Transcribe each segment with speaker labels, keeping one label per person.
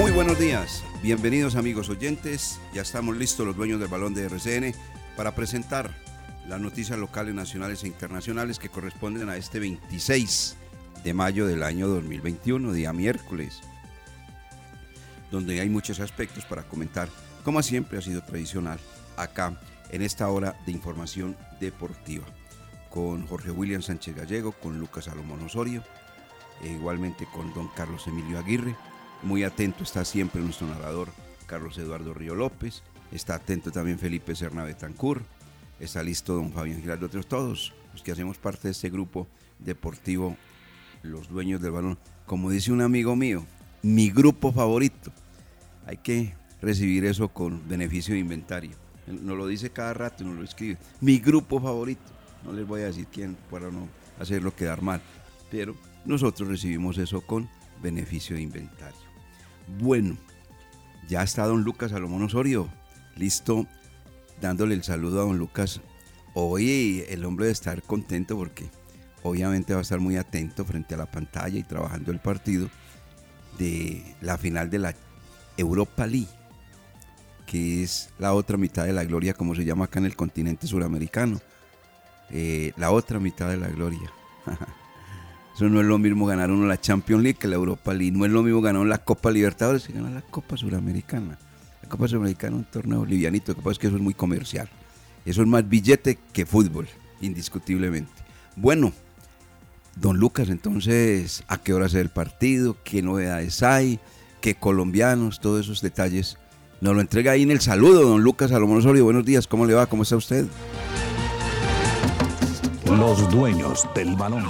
Speaker 1: Muy buenos días, bienvenidos amigos oyentes. Ya estamos listos los dueños del balón de RCN para presentar las noticias locales, nacionales e internacionales que corresponden a este 26 de mayo del año 2021, día miércoles, donde hay muchos aspectos para comentar, como siempre ha sido tradicional acá en esta hora de información deportiva, con Jorge William Sánchez Gallego, con Lucas Salomón Osorio, e igualmente con don Carlos Emilio Aguirre. Muy atento está siempre nuestro narrador Carlos Eduardo Río López, está atento también Felipe Serna Betancur, está listo don Fabián Giraldo, otros todos los que hacemos parte de este grupo deportivo, los dueños del balón. Como dice un amigo mío, mi grupo favorito. Hay que recibir eso con beneficio de inventario. Nos lo dice cada rato, nos lo escribe. Mi grupo favorito. No les voy a decir quién para no hacerlo quedar mal. Pero nosotros recibimos eso con beneficio de inventario. Bueno, ya está don Lucas Salomón Osorio, listo, dándole el saludo a don Lucas. Hoy el hombre debe estar contento porque obviamente va a estar muy atento frente a la pantalla y trabajando el partido de la final de la Europa League, que es la otra mitad de la gloria, como se llama acá en el continente suramericano. Eh, la otra mitad de la gloria. Eso no es lo mismo ganar uno la Champions League que la Europa League. No es lo mismo ganar la Copa Libertadores que ganar la Copa Suramericana. La Copa Suramericana es un torneo livianito, lo que pasa es que eso es muy comercial. Eso es más billete que fútbol, indiscutiblemente. Bueno, don Lucas, entonces, ¿a qué hora es el partido? ¿Qué novedades hay? ¿Qué colombianos? Todos esos detalles. Nos lo entrega ahí en el saludo, don Lucas Salomón Osorio. Buenos días, ¿cómo le va? ¿Cómo está usted?
Speaker 2: Los dueños del balón.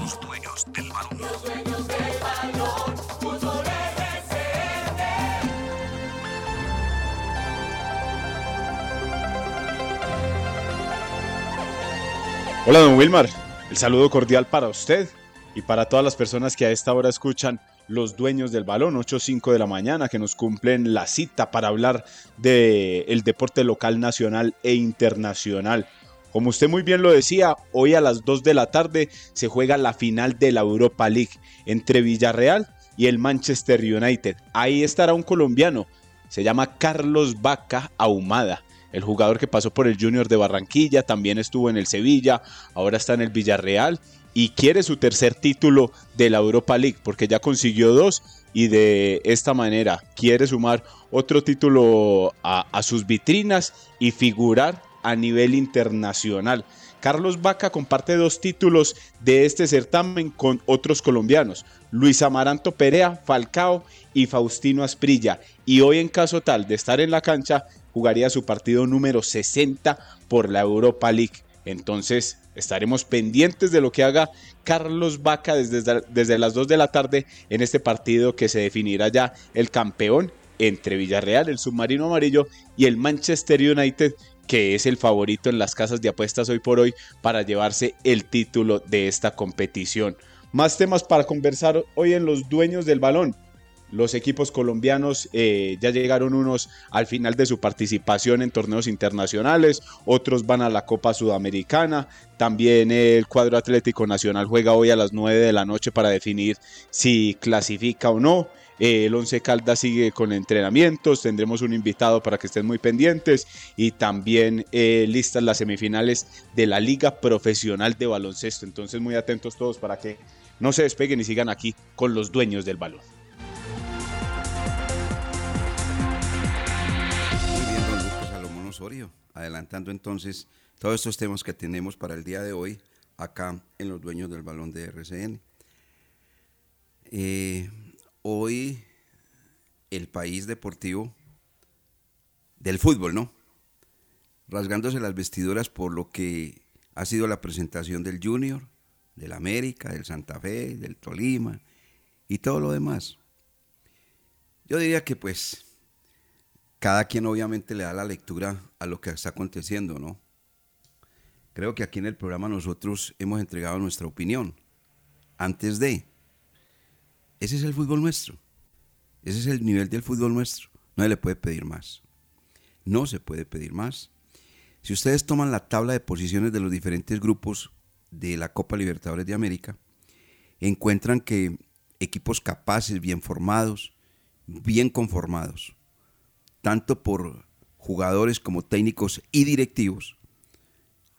Speaker 3: Hola, don Wilmar. El saludo cordial para usted y para todas las personas que a esta hora escuchan los dueños del balón, 8.05 de la mañana, que nos cumplen la cita para hablar del el deporte local, nacional e internacional. Como usted muy bien lo decía, hoy a las 2 de la tarde se juega la final de la Europa League entre Villarreal y el Manchester United. Ahí estará un colombiano, se llama Carlos Vaca Ahumada el jugador que pasó por el Junior de Barranquilla, también estuvo en el Sevilla, ahora está en el Villarreal y quiere su tercer título de la Europa League porque ya consiguió dos y de esta manera quiere sumar otro título a, a sus vitrinas y figurar a nivel internacional. Carlos Vaca comparte dos títulos de este certamen con otros colombianos, Luis Amaranto Perea, Falcao y Faustino Asprilla. Y hoy en caso tal de estar en la cancha, jugaría su partido número 60 por la Europa League. Entonces estaremos pendientes de lo que haga Carlos Vaca desde, desde las 2 de la tarde en este partido que se definirá ya el campeón entre Villarreal, el submarino amarillo, y el Manchester United, que es el favorito en las casas de apuestas hoy por hoy para llevarse el título de esta competición. Más temas para conversar hoy en los dueños del balón. los equipos colombianos eh, ya llegaron unos al final de su participación en torneos internacionales, otros van a la Copa Sudamericana, también el cuadro Atlético Nacional juega hoy a las 9 de la noche para definir si clasifica o no. Eh, el Once Caldas sigue con entrenamientos, tendremos un invitado para que estén muy pendientes y también eh, listas las semifinales de la Liga Profesional de Baloncesto. Entonces muy atentos todos para que no se despeguen y sigan aquí con los dueños del balón.
Speaker 1: adelantando entonces todos estos temas que tenemos para el día de hoy acá en los dueños del balón de RCN. Eh, hoy el país deportivo del fútbol, ¿no? Rasgándose las vestiduras por lo que ha sido la presentación del Junior, del América, del Santa Fe, del Tolima y todo lo demás. Yo diría que pues cada quien obviamente le da la lectura a lo que está aconteciendo, ¿no? Creo que aquí en el programa nosotros hemos entregado nuestra opinión antes de. Ese es el fútbol nuestro. Ese es el nivel del fútbol nuestro. No se le puede pedir más. No se puede pedir más. Si ustedes toman la tabla de posiciones de los diferentes grupos de la Copa Libertadores de América, encuentran que equipos capaces, bien formados, bien conformados, tanto por jugadores como técnicos y directivos,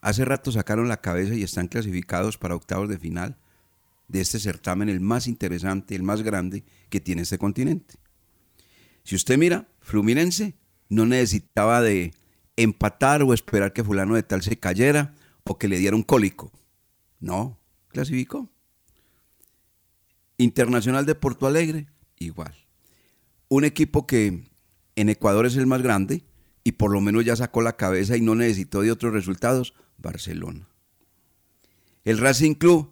Speaker 1: hace rato sacaron la cabeza y están clasificados para octavos de final de este certamen, el más interesante, el más grande que tiene este continente. Si usted mira, Fluminense no necesitaba de empatar o esperar que fulano de tal se cayera o que le diera un cólico. No, clasificó. Internacional de Porto Alegre, igual. Un equipo que en Ecuador es el más grande y por lo menos ya sacó la cabeza y no necesitó de otros resultados, Barcelona. El Racing Club,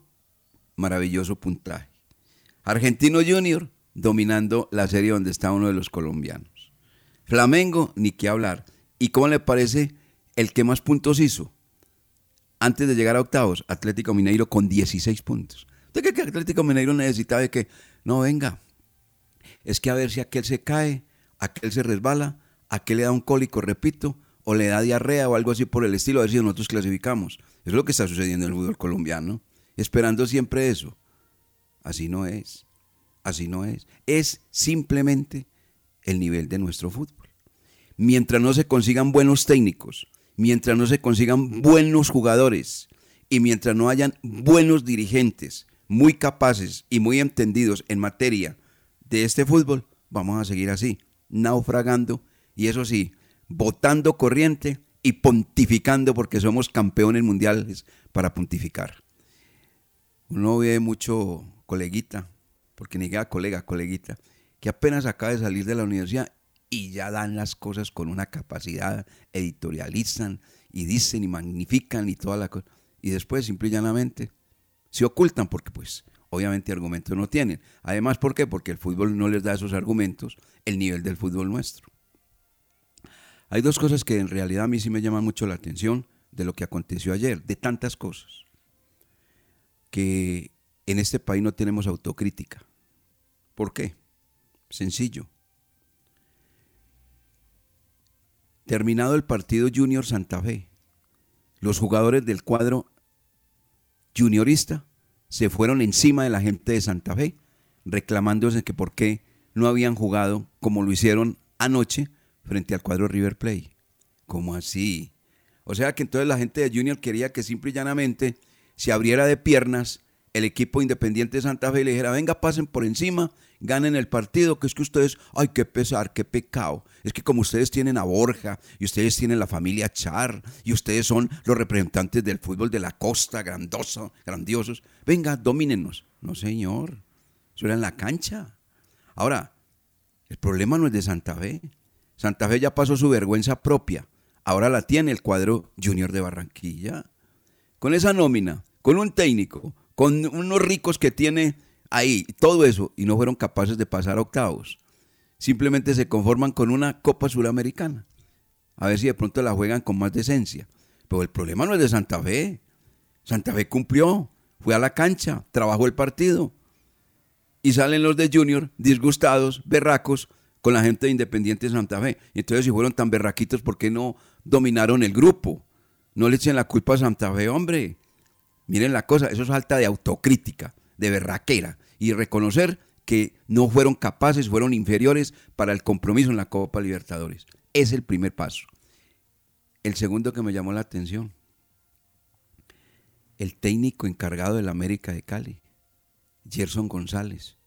Speaker 1: maravilloso puntaje. Argentino Junior, dominando la serie donde está uno de los colombianos. Flamengo, ni qué hablar. ¿Y cómo le parece el que más puntos hizo? Antes de llegar a octavos, Atlético Mineiro con 16 puntos. ¿Usted cree que Atlético Mineiro necesitaba de que, no, venga, es que a ver si aquel se cae, aquel se resbala, aquel le da un cólico, repito, o le da diarrea o algo así por el estilo, a ver si nosotros clasificamos. Eso es lo que está sucediendo en el fútbol colombiano, esperando siempre eso. Así no es, así no es. Es simplemente el nivel de nuestro fútbol. Mientras no se consigan buenos técnicos, mientras no se consigan buenos jugadores y mientras no hayan buenos dirigentes muy capaces y muy entendidos en materia de este fútbol, vamos a seguir así naufragando y eso sí, botando corriente y pontificando porque somos campeones mundiales para pontificar. Uno ve mucho coleguita, porque ni queda colega, coleguita, que apenas acaba de salir de la universidad y ya dan las cosas con una capacidad, editorializan y dicen y magnifican y toda la cosa. Y después, simple y llanamente, se ocultan porque pues obviamente argumentos no tienen. Además, ¿por qué? Porque el fútbol no les da esos argumentos el nivel del fútbol nuestro. Hay dos cosas que en realidad a mí sí me llaman mucho la atención de lo que aconteció ayer, de tantas cosas, que en este país no tenemos autocrítica. ¿Por qué? Sencillo. Terminado el partido Junior Santa Fe, los jugadores del cuadro juniorista se fueron encima de la gente de Santa Fe, reclamándose que por qué no habían jugado como lo hicieron anoche frente al cuadro River Play. ¿Cómo así? O sea que entonces la gente de Junior quería que simple y llanamente se abriera de piernas el equipo independiente de Santa Fe y le dijera, venga, pasen por encima, ganen el partido, que es que ustedes, ay, qué pesar, qué pecado. Es que como ustedes tienen a Borja y ustedes tienen la familia Char y ustedes son los representantes del fútbol de la costa, grandoso, grandiosos, venga, domínenos. No, señor, eso era en la cancha. Ahora, el problema no es de Santa Fe. Santa Fe ya pasó su vergüenza propia. Ahora la tiene el cuadro Junior de Barranquilla. Con esa nómina, con un técnico, con unos ricos que tiene ahí, todo eso, y no fueron capaces de pasar octavos. Simplemente se conforman con una Copa Suramericana. A ver si de pronto la juegan con más decencia. Pero el problema no es de Santa Fe. Santa Fe cumplió, fue a la cancha, trabajó el partido. Y salen los de Junior disgustados, berracos, con la gente de Independiente de Santa Fe. Y entonces si fueron tan berraquitos, ¿por qué no dominaron el grupo? No le echen la culpa a Santa Fe, hombre. Miren la cosa, eso es falta de autocrítica, de berraquera. Y reconocer que no fueron capaces, fueron inferiores para el compromiso en la Copa Libertadores. Es el primer paso. El segundo que me llamó la atención, el técnico encargado del América de Cali, Gerson González,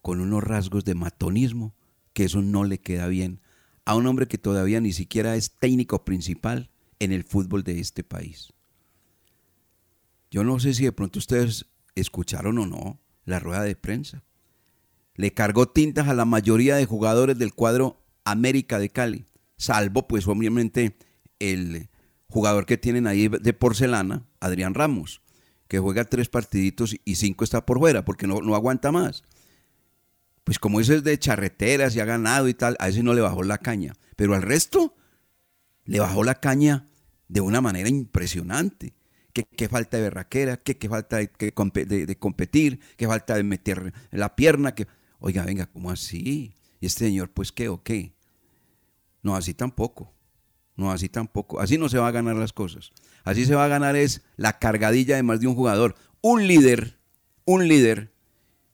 Speaker 1: con unos rasgos de matonismo que eso no le queda bien a un hombre que todavía ni siquiera es técnico principal en el fútbol de este país. Yo no sé si de pronto ustedes escucharon o no la rueda de prensa. Le cargó tintas a la mayoría de jugadores del cuadro América de Cali, salvo pues obviamente el jugador que tienen ahí de porcelana, Adrián Ramos, que juega tres partiditos y cinco está por fuera porque no, aguanta más. Pues como ese es de charreteras y ha ganado y tal, a ese no le bajó la caña. Pero al resto le bajó la caña de una manera impresionante. Qué, falta de berraquera, qué, falta de, competir, qué falta de meter la pierna. Que... Oiga, venga, ¿cómo así? ¿Y este señor, pues qué o qué? No, así tampoco. No, así tampoco. Así no se va a ganar las cosas. Así se va a ganar es la cargadilla de más de un jugador. Un líder, un líder,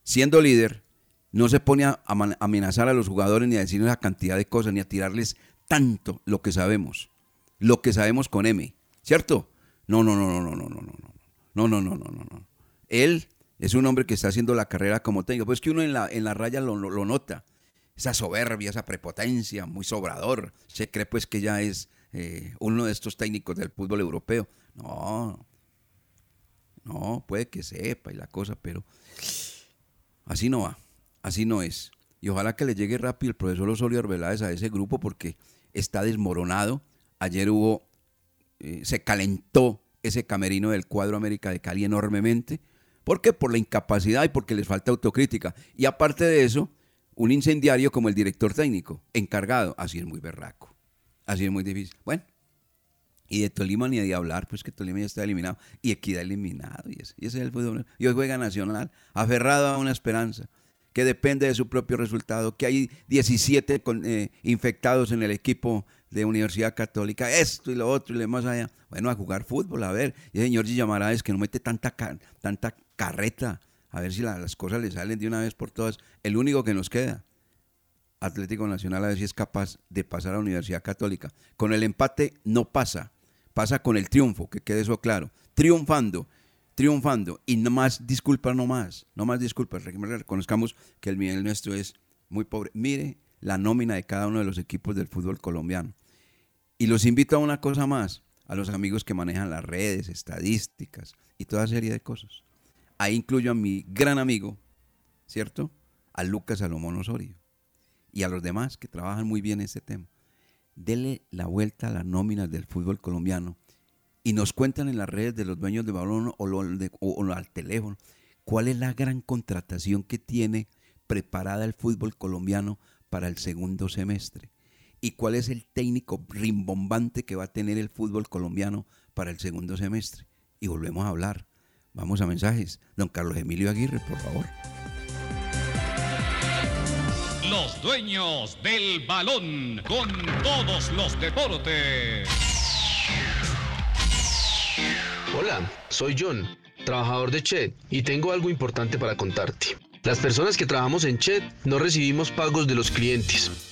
Speaker 1: siendo líder, no se pone a amenazar a los jugadores ni a decirles la cantidad de cosas, ni a tirarles tanto lo que sabemos. Lo que sabemos con M. ¿Cierto? No, no, no, no, no, no, no, no. No, no, no, no, no, no. Él es un hombre que está haciendo la carrera como técnico. Pues que uno en la, en la raya lo, lo nota. Esa soberbia, esa prepotencia, muy sobrador. Se cree pues que ya es eh, uno de estos técnicos del fútbol europeo. No, no, puede que sepa y la cosa, pero así no va, así no es. Y ojalá que le llegue rápido el profesor Osorio Arbeláez a ese grupo porque está desmoronado. Ayer hubo, eh, se calentó ese camerino del cuadro América de Cali enormemente. ¿Por qué? Por la incapacidad y porque les falta autocrítica. Y aparte de eso, un incendiario como el director técnico, encargado, así es muy berraco. Así es muy difícil. Bueno, y de Tolima ni de hablar, pues que Tolima ya está eliminado y Equidad eliminado. Y ese, es el fútbol. Y hoy juega Nacional, aferrado a una esperanza que depende de su propio resultado, que hay 17 eh, infectados en el equipo de Universidad Católica, esto y lo otro y lo más allá. Bueno, a jugar fútbol, a ver. Y el señor llamará es que no mete tanta, tanta carreta, a ver si las cosas le salen de una vez por todas. El único que nos queda. Atlético Nacional a ver si es capaz de pasar a Universidad Católica. Con el empate no pasa, pasa con el triunfo, que quede eso claro. Triunfando, triunfando. Y no más disculpas, no más, no más disculpas. Reconozcamos que el nivel nuestro es muy pobre. Mire la nómina de cada uno de los equipos del fútbol colombiano. Y los invito a una cosa más, a los amigos que manejan las redes, estadísticas y toda serie de cosas. Ahí incluyo a mi gran amigo, ¿cierto? A Lucas Salomón Osorio y a los demás que trabajan muy bien este tema. Dele la vuelta a las nóminas del fútbol colombiano y nos cuentan en las redes de los dueños de balón o, al teléfono cuál es la gran contratación que tiene preparada el fútbol colombiano para el segundo semestre y cuál es el técnico rimbombante que va a tener el fútbol colombiano para el segundo semestre. Y volvemos a hablar. Vamos a mensajes. Don Carlos Emilio Aguirre, por favor.
Speaker 4: Los dueños del balón con todos los deportes.
Speaker 5: Hola, soy John, trabajador de Chet, y tengo algo importante para contarte. Las personas que trabajamos en Chet no recibimos pagos de los clientes.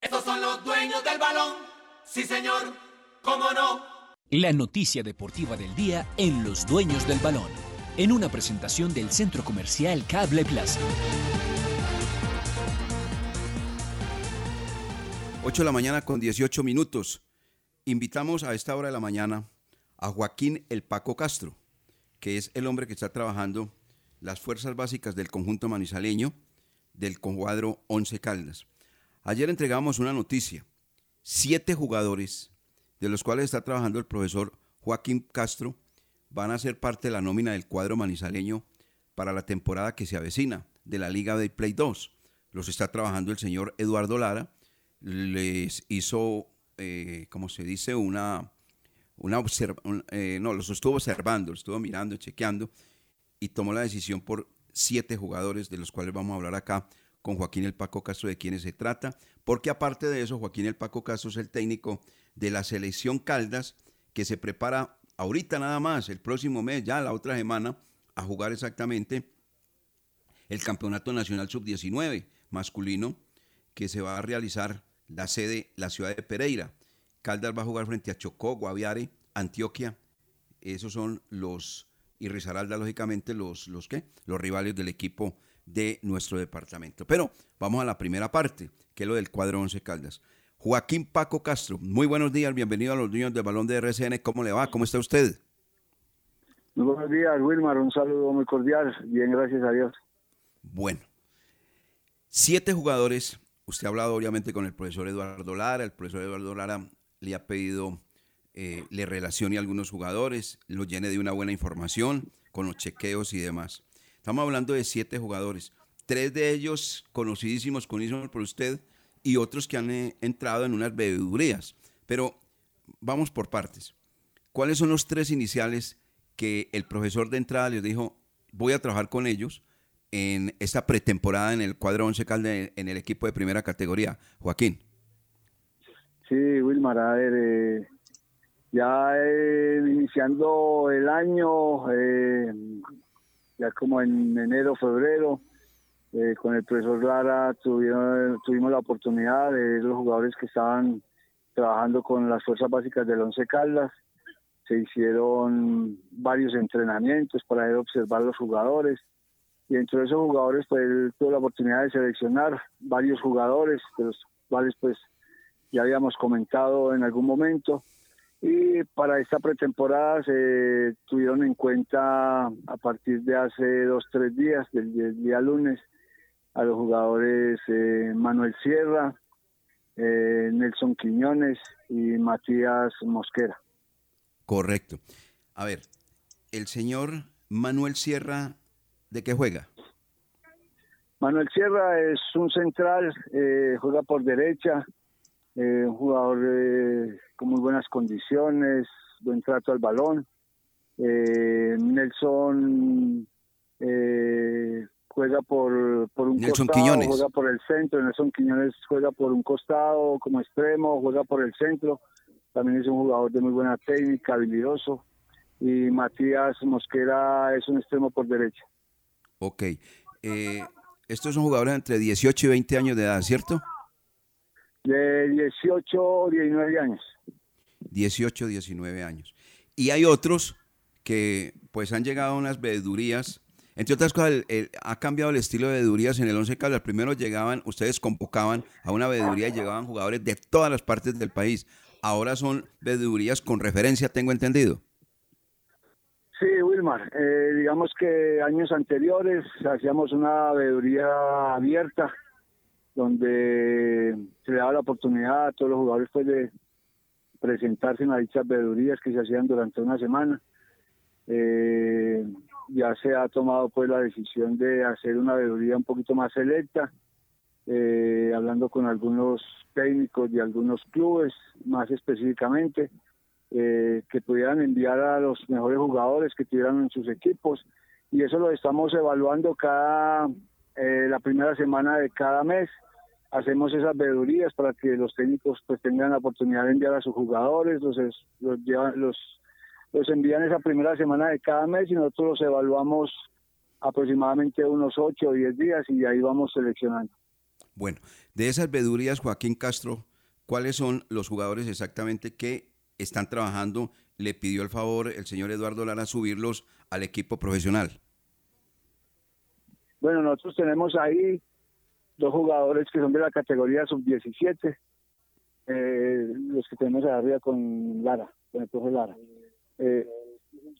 Speaker 6: Estos son los dueños del balón. Sí, señor. ¿Cómo no?
Speaker 7: La noticia deportiva del día en Los Dueños del Balón, en una presentación del Centro Comercial Cable Plaza.
Speaker 1: 8 de la mañana con 18 minutos. Invitamos a esta hora de la mañana a Joaquín El Paco Castro, que es el hombre que está trabajando las fuerzas básicas del conjunto manizaleño del cuadro 11 Caldas. Ayer entregamos una noticia. Siete jugadores, de los cuales está trabajando el profesor Joaquín Castro, van a ser parte de la nómina del cuadro manizaleño para la temporada que se avecina de la Liga de Play 2. Los está trabajando el señor Eduardo Lara. Les hizo, eh, como se dice, una, una observa, eh, no, los estuvo observando, los estuvo mirando, chequeando y tomó la decisión por siete jugadores de los cuales vamos a hablar acá con Joaquín El Paco Castro de quienes se trata, porque aparte de eso, Joaquín El Paco Castro es el técnico de la selección Caldas que se prepara ahorita nada más, el próximo mes, ya la otra semana, a jugar exactamente el Campeonato Nacional Sub-19 masculino que se va a realizar la sede, la ciudad de Pereira. Caldas va a jugar frente a Chocó, Guaviare, Antioquia. Esos son los, y Risaralda, lógicamente, los, los, ¿qué? los rivales del equipo de nuestro departamento. Pero vamos a la primera parte, que es lo del cuadro 11 Caldas. Joaquín Paco Castro, muy buenos días, bienvenido a los niños del balón de RCN. ¿Cómo le va? ¿Cómo está usted?
Speaker 8: Muy buenos días, Wilmar. Un saludo muy cordial. Bien, gracias a Dios.
Speaker 1: Bueno, siete jugadores. Usted ha hablado obviamente con el profesor Eduardo Lara. El profesor Eduardo Lara le ha pedido, eh, le relacione a algunos jugadores, lo llene de una buena información con los chequeos y demás. Estamos hablando de siete jugadores, tres de ellos conocidísimos, conocidos por usted, y otros que han eh, entrado en unas bebedurías. Pero vamos por partes. ¿Cuáles son los tres iniciales que el profesor de entrada les dijo, voy a trabajar con ellos en esta pretemporada en el cuadro 11 Calde en el equipo de primera categoría? Joaquín.
Speaker 8: Sí, Wilmar, a ver, eh, ya eh, iniciando el año, ya como en enero, febrero, eh, con el profesor Lara tuvieron, tuvimos la oportunidad de ver los jugadores que estaban trabajando con las fuerzas básicas del Once Caldas. Se hicieron varios entrenamientos para ver observar los jugadores. Y entre esos jugadores, pues él tuvo la oportunidad de seleccionar varios jugadores, de los cuales pues ya habíamos comentado en algún momento. Y para esta pretemporada se tuvieron en cuenta a partir de hace dos, tres días, del, día lunes, a los jugadores eh, Manuel Sierra, eh, Nelson Quiñones y Matías Mosquera.
Speaker 1: Correcto. A ver, el señor Manuel Sierra, ¿de qué juega?
Speaker 8: Manuel Sierra es un central, eh, juega por derecha, un jugador con muy buenas condiciones, buen trato al balón. Eh, Nelson eh, juega por, por un costado, juega por el centro. Nelson Quiñones juega por un costado como extremo, juega por el centro. también es un jugador de muy buena técnica, habilidoso. Y Matías Mosquera es un extremo por derecha.
Speaker 1: Ok. Eh, estos son jugadores entre 18 y 20 años de edad, ¿cierto?
Speaker 8: De 18 o 19 años.
Speaker 1: 18, 19 años. Y hay otros que pues han llegado a unas veedurías. Entre otras cosas, ha cambiado el estilo de veedurías en el 11 Caldas. Primero llegaban, ustedes convocaban a una veeduría y llegaban jugadores de todas las partes del país. Ahora son veedurías con referencia, tengo entendido.
Speaker 8: Sí, Wilmar. Eh, digamos que años anteriores hacíamos una veeduría abierta donde se le daba la oportunidad a todos los jugadores pues, de presentarse en las dichas veedurías que se hacían durante una semana. Eh, ya se ha tomado pues la decisión de hacer una veeduría un poquito más selecta, eh, hablando con algunos técnicos de algunos clubes más específicamente, eh, que pudieran enviar a los mejores jugadores que tuvieran en sus equipos y eso lo estamos evaluando cada la primera semana de cada mes hacemos esas veedurías para que los técnicos pues tengan la oportunidad de enviar a sus jugadores los los, los los envían esa primera semana de cada mes y nosotros los evaluamos aproximadamente unos 8 o 10 días y ahí vamos seleccionando.
Speaker 1: Bueno, de esas vedurías, Joaquín Castro, ¿cuáles son los jugadores exactamente que están trabajando? Le pidió el favor el señor Eduardo Lara subirlos al equipo profesional.
Speaker 8: Bueno, nosotros tenemos ahí dos jugadores que son de la categoría sub-17, eh, los que tenemos arriba con Lara, con el profe Lara eh,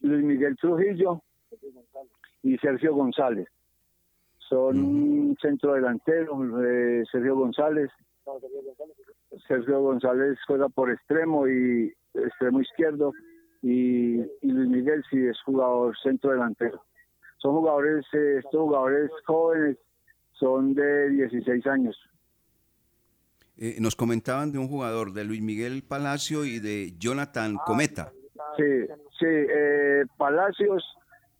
Speaker 8: Luis Miguel Trujillo y Sergio González. Son un centro delantero, eh, Sergio González. Sergio González juega por extremo y extremo izquierdo y, Luis Miguel sí es jugador centro delantero. Son jugadores, eh, estos jugadores jóvenes son de 16 años.
Speaker 1: Eh, nos comentaban de un jugador de Luis Miguel Palacio y de Jonathan Cometa.
Speaker 8: Sí, sí, eh, Palacios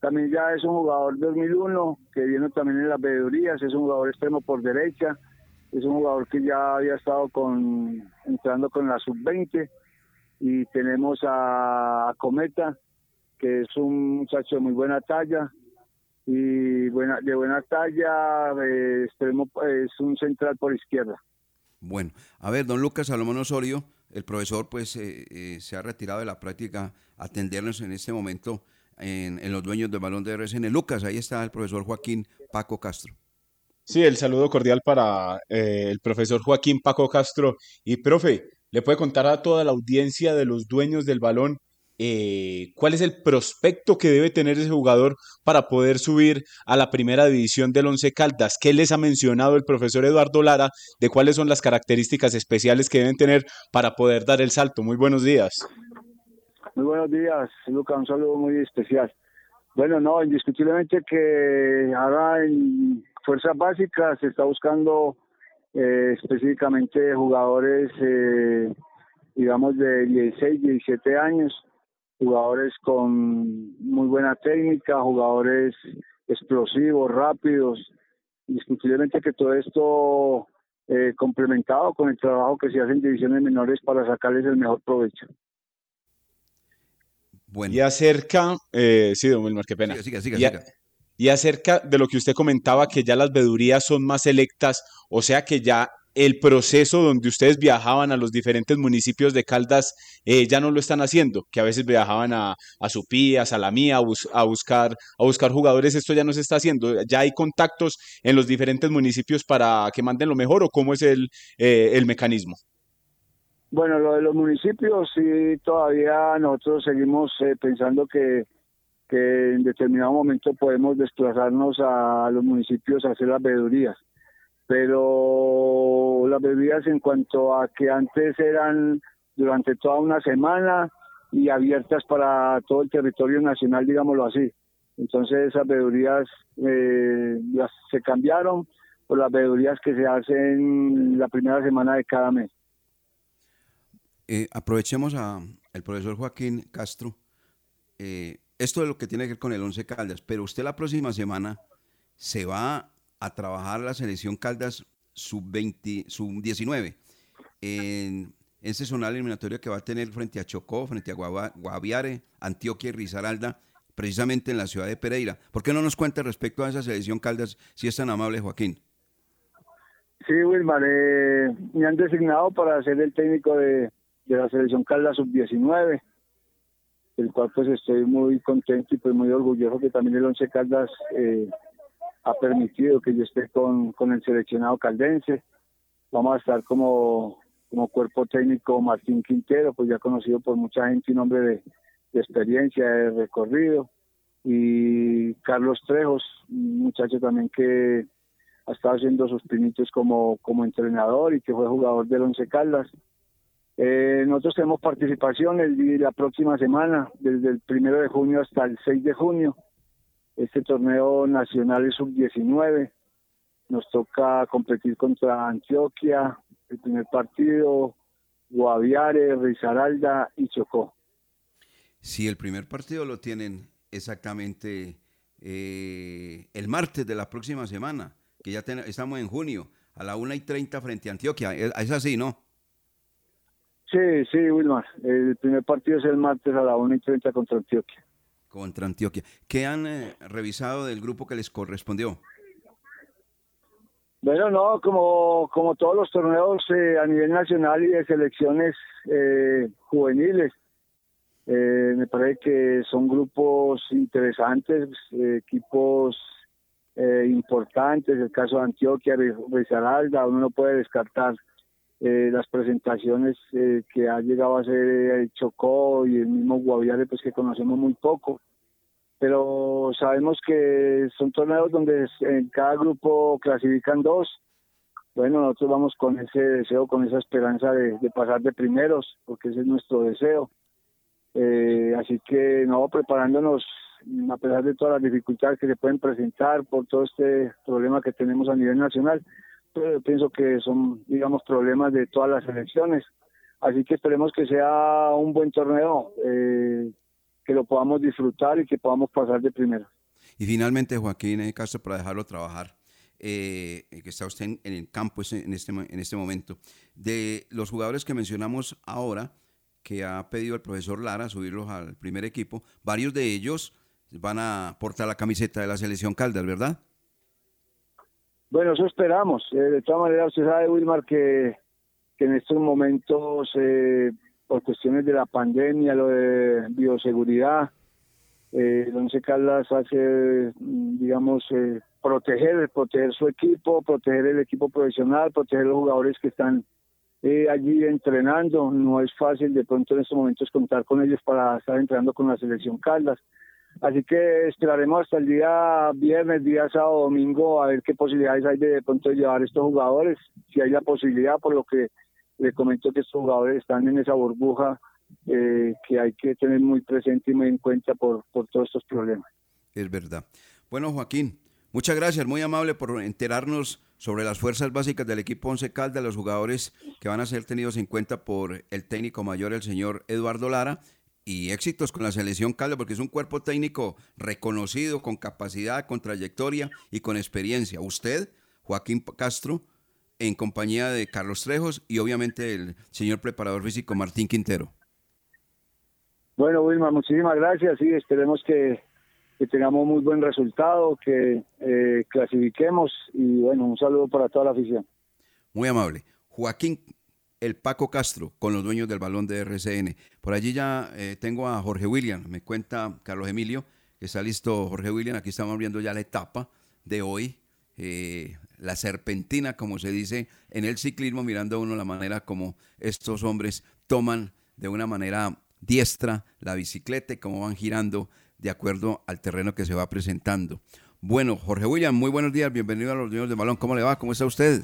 Speaker 8: también ya es un jugador 2001 que viene también en las veedurías, es un jugador extremo por derecha, es un jugador que ya había estado con entrando con la sub-20 y tenemos a Cometa que es un muchacho de muy buena talla y buena de buena talla, extremo es un central por izquierda.
Speaker 1: Bueno, a ver, don Lucas Salomón Osorio, el profesor pues eh, eh, se ha retirado de la práctica atendernos en este momento en, los dueños del balón de RSN. Lucas, ahí está el profesor Joaquín Paco Castro.
Speaker 3: Sí, el saludo cordial para eh, el profesor Joaquín Paco Castro. Y profe, ¿le puede contar a toda la audiencia de los dueños del balón eh, cuál es el prospecto que debe tener ese jugador para poder subir a la primera división del Once Caldas. ¿Qué les ha mencionado el profesor Eduardo Lara de cuáles son las características especiales que deben tener para poder dar el salto? Muy buenos días.
Speaker 8: Muy buenos días, Luca, un saludo muy especial. Bueno, no, indiscutiblemente que ahora en Fuerzas Básicas se está buscando eh, específicamente jugadores, eh, digamos, de 16, 17 años, jugadores con muy buena técnica, jugadores explosivos, rápidos, indiscutiblemente que todo esto eh, complementado con el trabajo que se hace en divisiones menores para sacarles el mejor provecho.
Speaker 3: Bueno. Y acerca, eh, sí, don Wilmar, qué pena. y, acerca de lo que usted comentaba, que ya las vedurías son más selectas, o sea que ya el proceso donde ustedes viajaban a los diferentes municipios de Caldas eh, ya no lo están haciendo, que a veces viajaban a, a Supías, a la mía, a, buscar, a buscar jugadores, esto ya no se está haciendo, ya hay contactos en los diferentes municipios para que manden lo mejor o cómo es el, eh, el mecanismo.
Speaker 8: Bueno, lo de los municipios sí todavía nosotros seguimos eh, pensando que, que en determinado momento podemos desplazarnos a los municipios a hacer las veedurías pero las bebidas en cuanto a que antes eran durante toda una semana y abiertas para todo el territorio nacional, digámoslo así. Entonces esas bebedurías eh, se cambiaron por las bebedurías que se hacen la primera semana de cada mes.
Speaker 1: Eh, aprovechemos a el profesor Joaquín Castro. Eh, esto es lo que tiene que ver con el Once Caldas, pero usted la próxima semana se va a trabajar la selección Caldas sub-20, sub-19 en ese zonal eliminatorio que va a tener frente a Chocó, frente a Guaviare, Antioquia y Risaralda, precisamente en la ciudad de Pereira. ¿Por qué no nos cuenta respecto a esa selección Caldas, si es tan amable, Joaquín?
Speaker 8: Sí, Wilmar, eh, me han designado para ser el técnico de, la selección Caldas sub-19, el cual pues estoy muy contento y pues muy orgulloso que también el Once Caldas eh, ha permitido que yo esté con, con el seleccionado caldense. Vamos a estar como como cuerpo técnico Martín Quintero, pues ya conocido por mucha gente y nombre de, experiencia, de recorrido, y Carlos Trejos, un muchacho también que ha estado haciendo sus pinitos como, como entrenador y que fue jugador del Once Caldas. Eh, nosotros tenemos participación el, la próxima semana, desde el primero de junio hasta el 6 de junio. Este torneo nacional es sub-19. Nos toca competir contra Antioquia, el primer partido, Guaviare, Risaralda y Chocó.
Speaker 1: Si el primer partido lo tienen exactamente eh, el martes de la próxima semana, que ya estamos en junio, a la 1 y 30 frente a Antioquia. Es, así, ¿no?
Speaker 8: Sí, sí, Wilmar. El primer partido es el martes a la 1 y 30 contra Antioquia.
Speaker 1: Contra Antioquia. ¿Qué han eh, revisado del grupo que les correspondió?
Speaker 8: Bueno, no, como, como todos los torneos eh, a nivel nacional y de selecciones eh, juveniles, eh, me parece que son grupos interesantes, equipos importantes, el caso de Antioquia, Risaralda, uno no puede descartar las presentaciones que ha llegado a ser el Chocó y el mismo Guaviare, pues que conocemos muy poco pero sabemos que son torneos donde en cada grupo clasifican dos. Bueno, nosotros vamos con ese deseo, con esa esperanza de, pasar de primeros, porque ese es nuestro deseo. Eh, así que, no, preparándonos, a pesar de todas las dificultades que se pueden presentar por todo este problema que tenemos a nivel nacional, pero pienso que son, digamos, problemas de todas las elecciones. Así que esperemos que sea un buen torneo. Eh, que lo podamos disfrutar y que podamos pasar de primero.
Speaker 1: Y finalmente, Joaquín eh, Castro, para dejarlo trabajar, eh, que está usted en, el campo en este, en este momento, de los jugadores que mencionamos ahora, que ha pedido el profesor Lara subirlos al primer equipo, varios de ellos van a portar la camiseta de la selección Caldas, ¿verdad?
Speaker 8: Bueno, eso esperamos. Eh, de todas maneras, usted sabe, Wilmar, que, en estos momentos eh, por cuestiones de la pandemia, lo de bioseguridad. Eh, Once Caldas hace, digamos, eh, proteger, proteger su equipo, proteger el equipo profesional, proteger los jugadores que están eh, allí entrenando. No es fácil de pronto en estos momentos contar con ellos para estar entrenando con la selección Caldas. Así que esperaremos hasta el día viernes, día sábado, domingo, a ver qué posibilidades hay de, de pronto llevar estos jugadores, si hay la posibilidad, por lo que le comento que estos jugadores están en esa burbuja eh, que hay que tener muy presente y muy en cuenta por, por todos estos problemas.
Speaker 1: Es verdad. Bueno, Joaquín, muchas gracias, muy amable por enterarnos sobre las fuerzas básicas del equipo Once Caldas, los jugadores que van a ser tenidos en cuenta por el técnico mayor, el señor Eduardo Lara, y éxitos con la selección Caldas, porque es un cuerpo técnico reconocido, con capacidad, con trayectoria y con experiencia. Usted, Joaquín Castro, en compañía de Carlos Trejos y obviamente el señor preparador físico Martín Quintero.
Speaker 8: Bueno, Wilma, muchísimas gracias. Sí, esperemos que, tengamos muy buen resultado, que eh, clasifiquemos y bueno, un saludo para toda la afición.
Speaker 1: Muy amable. Joaquín el Paco Castro con los dueños del balón de RCN. Por allí ya eh, tengo a Jorge William, me cuenta Carlos Emilio, que está listo Jorge William, aquí estamos viendo ya la etapa de hoy, eh, la serpentina, como se dice en el ciclismo, mirando uno la manera como estos hombres toman de una manera diestra la bicicleta y cómo van girando de acuerdo al terreno que se va presentando. Bueno, Jorge William, muy buenos días, bienvenido a los Dueños de Balón. ¿Cómo le va? ¿Cómo está usted?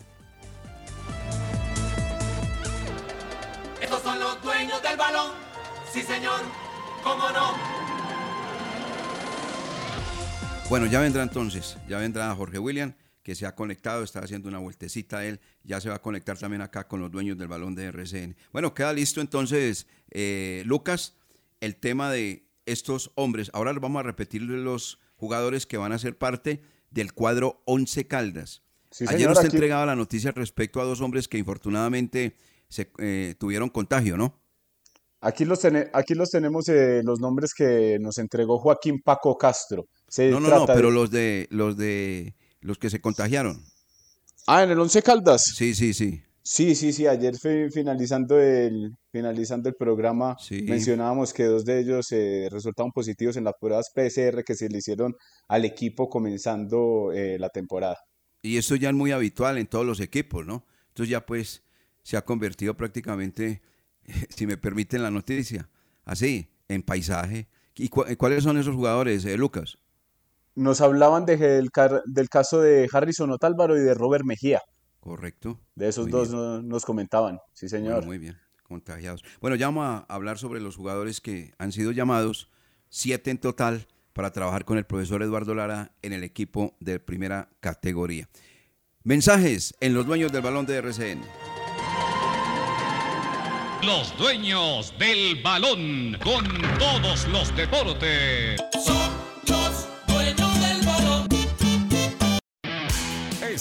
Speaker 1: Bueno, ya vendrá entonces, ya vendrá Jorge William que se ha conectado, está haciendo una vueltecita él, ya se va a conectar también acá con los dueños del balón de RCN. Bueno, queda listo entonces, eh, Lucas, el tema de estos hombres. Ahora vamos a repetir los jugadores que van a ser parte del cuadro 11 Caldas. Ayer usted entregaba la noticia respecto a dos hombres que infortunadamente se, eh, tuvieron contagio, ¿no?
Speaker 3: Aquí los, aquí los tenemos eh, los nombres que nos entregó Joaquín Paco Castro.
Speaker 1: no, no, no, pero los de los de los que se contagiaron.
Speaker 3: Ah, en el Once Caldas.
Speaker 1: Sí, sí, sí.
Speaker 3: Sí, sí, sí. Ayer finalizando el finalizando el programa mencionábamos que dos de ellos eh, resultaron positivos en las pruebas PCR que se le hicieron al equipo comenzando eh, la temporada.
Speaker 1: Y eso ya es muy habitual en todos los equipos, ¿no? Entonces ya pues se ha convertido prácticamente, si me permiten la noticia, así, en paisaje. ¿Y cuáles son esos jugadores, eh, Lucas?
Speaker 3: Nos hablaban de, del, del caso de Harrison Otálvaro y de Robert Mejía.
Speaker 1: Correcto.
Speaker 3: De esos dos nos comentaban, sí señor.
Speaker 1: muy bien, contagiados. Bueno, ya vamos a hablar sobre los jugadores que han sido llamados, siete en total, para trabajar con el profesor Eduardo Lara en el equipo de primera categoría. Mensajes en los dueños del balón de RCN.
Speaker 2: Los dueños del balón con todos los deportes.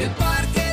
Speaker 6: El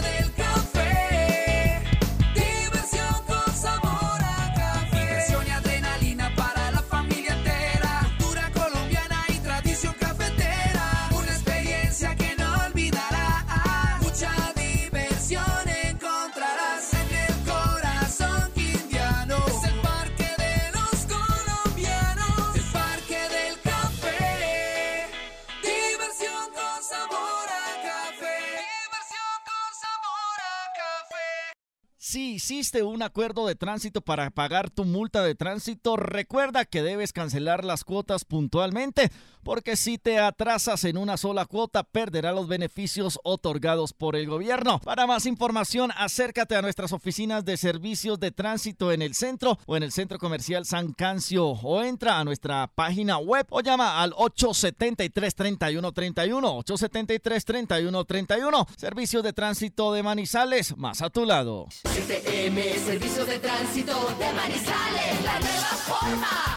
Speaker 6: parque
Speaker 9: hiciste un acuerdo de tránsito para pagar tu multa de tránsito, recuerda que debes cancelar las cuotas puntualmente, porque si te atrasas en una sola cuota, perderás los beneficios otorgados por el gobierno. Para más información, acércate a nuestras oficinas de servicios de tránsito en el centro o en el centro comercial San Cancio o entra a nuestra página web o llama al 873-3131, 873-3131, Servicios de Tránsito de Manizales, más a tu lado.
Speaker 6: Servicio de Tránsito de Manizales, la nueva forma.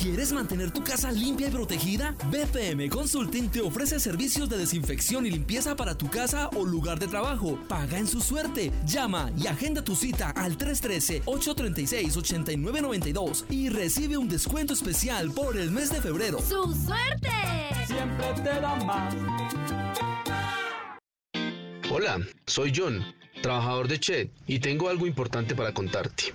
Speaker 10: ¿Quieres mantener tu casa limpia y protegida? BPM Consulting te ofrece servicios de desinfección y limpieza para tu casa o lugar de trabajo. Paga en su suerte. Llama y agenda tu cita al 313-836-8992 y recibe un descuento especial por el mes de febrero.
Speaker 6: ¡Su suerte!
Speaker 10: Siempre te da más.
Speaker 5: Hola, soy John, trabajador de Chet, y tengo algo importante para contarte.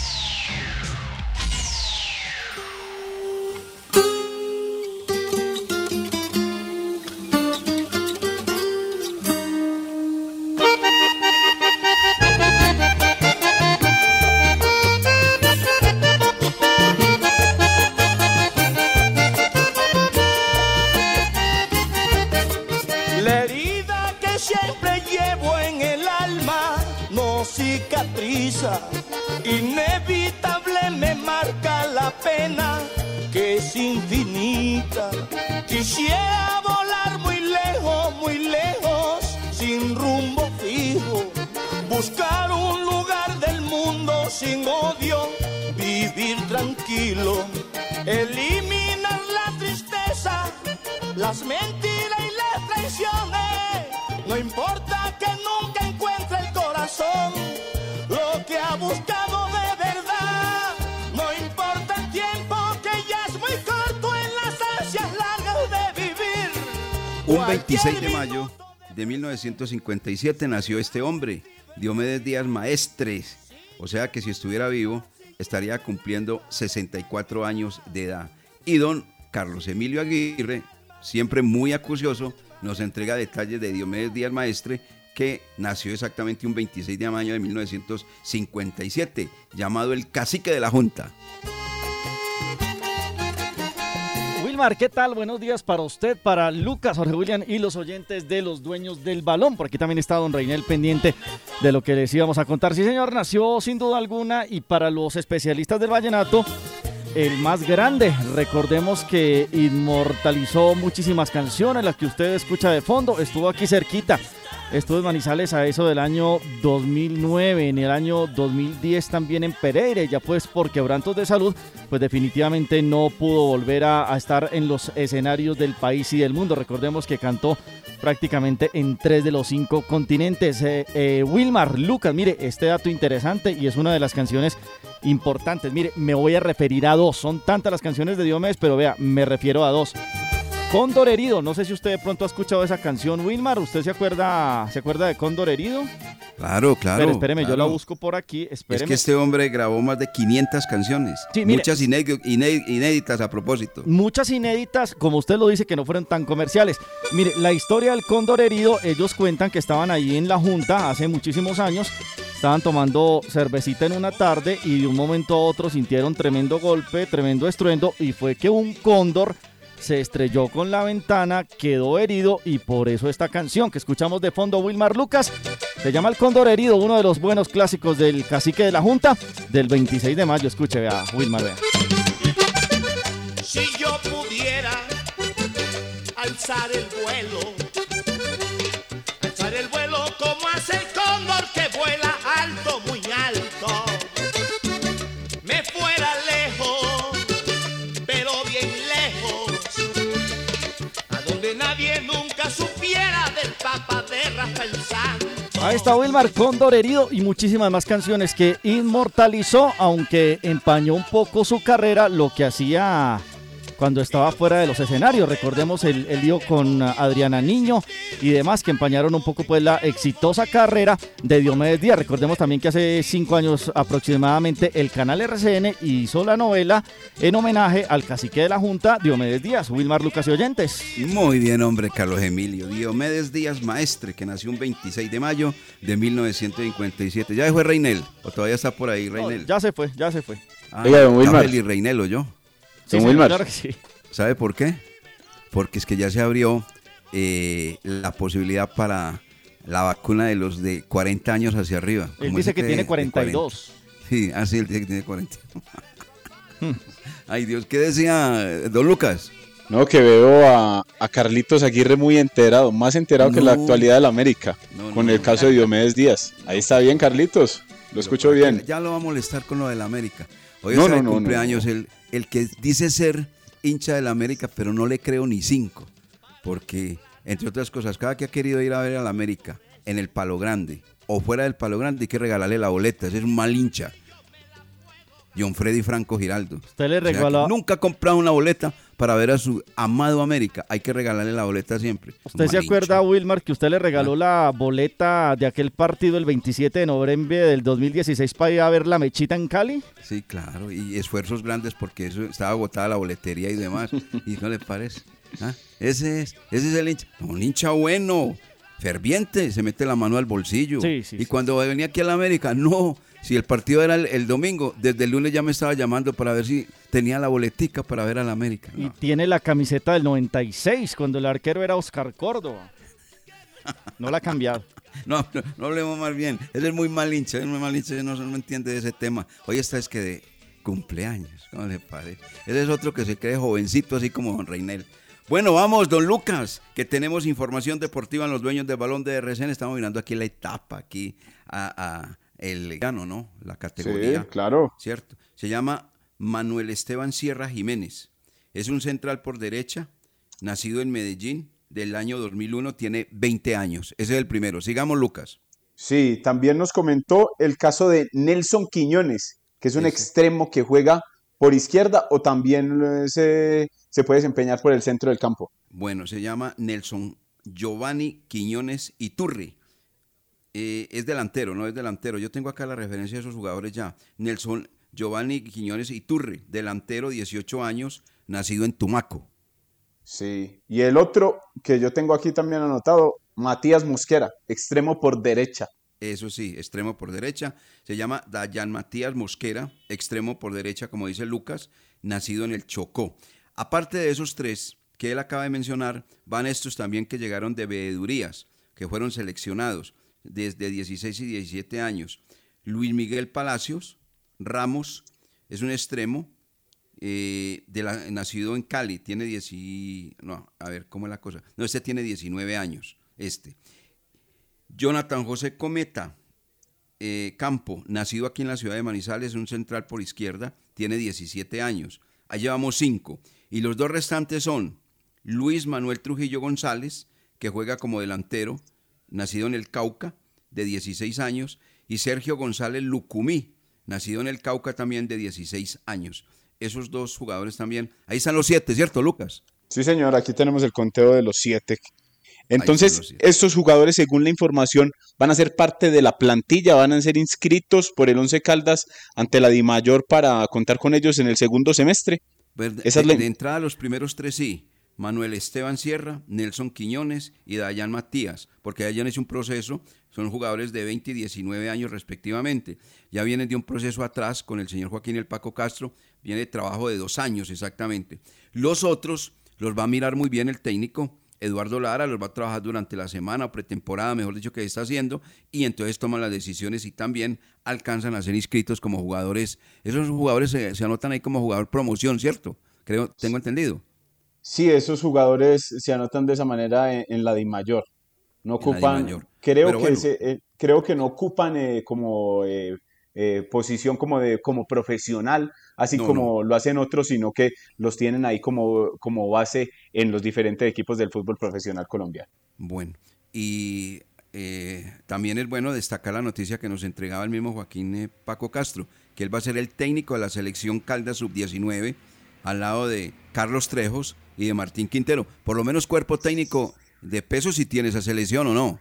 Speaker 11: Un
Speaker 1: 26 de mayo de 1957 nació este hombre, Diomedes Díaz Maestres. O sea que si estuviera vivo, estaría cumpliendo 64 años de edad. Y don Carlos Emilio Aguirre, siempre muy acucioso, nos entrega detalles de Diomedes Díaz Maestre, que nació exactamente un 26 de mayo de 1957, llamado el cacique de la Junta.
Speaker 9: Wilmar, ¿qué tal? Buenos días para usted, para Lucas, Jorge William y los oyentes de los dueños del balón. Por aquí también está don Reinel pendiente de lo que les íbamos a contar. Sí, señor, nació sin duda alguna y para los especialistas del vallenato, el más grande. Recordemos que inmortalizó muchísimas canciones, las que usted escucha de fondo. Estuvo aquí cerquita. Estuvo en Manizales a eso del año 2009, en el año 2010 también en Pereira, ya pues por quebrantos de salud, pues definitivamente no pudo volver a, a estar en los escenarios del país y del mundo. Recordemos que cantó prácticamente en tres de los cinco continentes. Eh, eh, Wilmar, Lucas, mire, este dato interesante y es una de las canciones importantes. Mire, me voy a referir a dos. Son tantas las canciones de Diomedes, pero vea, me refiero a dos. Cóndor herido, no sé si usted de pronto ha escuchado esa canción, Wilmar. ¿Usted se acuerda, se acuerda de Cóndor herido?
Speaker 1: Claro, claro.
Speaker 9: Pero espéreme, yo la busco por aquí. Espéreme.
Speaker 1: Es que este hombre grabó más de 500 canciones.
Speaker 9: Sí, mire.
Speaker 1: muchas inédi- iné- inéditas a propósito.
Speaker 9: Muchas inéditas, como usted lo dice, que no fueron tan comerciales. Mire, la historia del cóndor herido, ellos cuentan que estaban ahí en la junta hace muchísimos años, estaban tomando cervecita en una tarde y de un momento a otro sintieron tremendo golpe, tremendo estruendo y fue que un cóndor se estrelló con la ventana, quedó herido y por eso esta canción que escuchamos de fondo Wilmar Lucas se llama El Cóndor Herido, uno de los buenos clásicos del cacique de la Junta del 26 de mayo. Escuche, vea, Wilmar, vea.
Speaker 11: Si yo pudiera alzar el vuelo,
Speaker 9: Ahí está Wilmar Cóndor herido y muchísimas más canciones que inmortalizó, aunque empañó un poco su carrera, lo que hacía cuando estaba fuera de los escenarios. Recordemos el, el lío con Adriana Niño y demás que empañaron un poco pues la exitosa carrera de Diomedes Díaz. Recordemos también que hace cinco años aproximadamente el canal RCN hizo la novela en homenaje al cacique de la Junta, Diomedes Díaz, Wilmar Lucas y Oyentes.
Speaker 1: Muy bien, hombre, Carlos Emilio. Diomedes Díaz Maestre, que nació un 26 de mayo de 1957. ¿Ya fue Reinel? ¿O todavía está por ahí, Reinel?
Speaker 9: Ya se fue, ya se fue.
Speaker 1: Ah,
Speaker 3: Oiga, don Wilmar.
Speaker 1: Reinel yo.
Speaker 9: Sí, Don señor, Wilmar. claro que sí.
Speaker 1: ¿Sabe por qué? Porque es que ya se abrió eh, la posibilidad para la vacuna de los de 40 años hacia arriba.
Speaker 9: Él dice que tiene 42.
Speaker 1: Sí, así él dice que tiene 40. Ay Dios, ¿qué decía eh, Don Lucas?
Speaker 3: No, que veo a, a Carlitos Aguirre muy enterado, más enterado que la actualidad de la América,
Speaker 1: No,
Speaker 3: con
Speaker 1: no,
Speaker 3: el
Speaker 1: no.
Speaker 3: caso de Diomedes Díaz. Ahí está bien, Carlitos. Lo escucho bien.
Speaker 1: Ya lo va a molestar con lo del América. Hoy de
Speaker 3: no, no,
Speaker 1: cumpleaños
Speaker 3: no.
Speaker 1: El, el que dice ser hincha del América, pero no le creo ni cinco. Porque, entre otras cosas, cada que ha querido ir a ver al América en el Palo Grande o fuera del Palo Grande, hay que regalarle la boleta. Es un mal hincha. John Freddy Franco Giraldo.
Speaker 9: Usted le
Speaker 1: O sea, que
Speaker 9: regaló-
Speaker 1: nunca ha comprado una boleta para ver a su amado América. Hay que regalarle la boleta siempre.
Speaker 9: ¿Usted se acuerda, Wilmar, que usted le regaló la boleta de aquel partido el 27 de noviembre del 2016 para ir a ver la mechita en Cali?
Speaker 1: Sí, claro, y esfuerzos grandes porque eso estaba agotada la boletería y demás. ¿Y no le parece? ¿Ah? Ese es, ese es el hincha. Un hincha bueno, ferviente, se mete la mano al bolsillo.
Speaker 9: Sí, sí,
Speaker 1: y cuando venía aquí a la América, no, si el partido era el, el domingo, desde el lunes ya me estaba llamando para ver si tenía la boletica para ver a la América.
Speaker 9: Y tiene la camiseta del 96, cuando el arquero era Oscar Córdoba. No la ha cambiado.
Speaker 1: no, no, hablemos más bien. Él es muy mal hincha, es muy mal hincha, no, no entiende de ese tema. Hoy está es que de cumpleaños, ¿cómo le parece? Él es otro que se cree jovencito, así como Don Reinel. Bueno, vamos, don Lucas, que tenemos información deportiva en los dueños del balón de RCN. Estamos mirando aquí la etapa, aquí a, el gano, ¿no? La categoría.
Speaker 3: Sí, claro.
Speaker 1: ¿Cierto? Se llama Manuel Esteban Sierra Jiménez. Es un central por derecha, nacido en Medellín del año 2001, tiene 20 años. Ese es el primero. Sigamos, Lucas.
Speaker 3: Sí, también nos comentó el caso de Nelson Quiñones, que es un extremo que juega por izquierda o también se se puede desempeñar por el centro del campo?
Speaker 1: Bueno, se llama Nelson Giovanni Quiñones Iturri. Eh, es delantero, no es delantero. Yo tengo acá la referencia de esos jugadores ya. Nelson Giovanni Quiñones Iturri, delantero, 18 años, nacido en Tumaco.
Speaker 3: Sí, y el otro que yo tengo aquí también anotado, Matías Mosquera, extremo por derecha.
Speaker 1: Eso sí, extremo por derecha. Se llama Dayan Matías Mosquera, extremo por derecha, como dice Lucas, nacido en el Chocó. Aparte de esos tres que él acaba de mencionar, van estos también que llegaron de veedurías, que fueron seleccionados desde 16 y 17 años. Luis Miguel Palacios Ramos es un extremo, eh, nacido en Cali, tiene 10 no, a ver, ¿cómo es la cosa? No, este tiene 19 años, este. Jonathan José Cometa eh, Campo, nacido aquí en la ciudad de Manizales, es un central por izquierda, tiene 17 años. Ahí llevamos cinco. Y los dos restantes son Luis Manuel Trujillo González, que juega como delantero, nacido en el Cauca, de 16 años, y Sergio González Lucumí, nacido en el Cauca también de 16 años. Esos dos jugadores también. Ahí están los siete, ¿cierto, Lucas?
Speaker 3: Sí, señor, aquí tenemos el conteo de los siete. Entonces, estos jugadores, según la información, van a ser parte de la plantilla, van a ser inscritos por el Once Caldas ante la Di Mayor para contar con ellos en el segundo semestre.
Speaker 1: Esa de, entrada, los primeros tres sí. Manuel Esteban Sierra, Nelson Quiñones y Dayan Matías, porque Dayan es un proceso, son jugadores de 20 y 19 años respectivamente. Ya vienen de un proceso atrás con el señor Joaquín El Paco Castro, viene de trabajo de dos años exactamente. Los otros los va a mirar muy bien el técnico, Eduardo Lara los va a trabajar durante la semana o pretemporada, mejor dicho, que está haciendo, y entonces toman las decisiones y también alcanzan a ser inscritos como jugadores. Esos jugadores se, anotan ahí como jugador promoción, ¿cierto? Creo, tengo entendido.
Speaker 3: Sí, esos jugadores se anotan de esa manera en, la de mayor. No ocupan, creo que eh, creo que no ocupan eh, como eh, posición como de como profesional, así como lo hacen otros, sino que los tienen ahí como, como base en los diferentes equipos del fútbol profesional colombiano.
Speaker 1: Bueno, y eh, también es bueno destacar la noticia que nos entregaba el mismo Joaquín eh, Paco Castro, que él va a ser el técnico de la selección Calda Sub-19 al lado de Carlos Trejos y de Martín Quintero. Por lo menos cuerpo técnico de peso si tiene esa selección o no.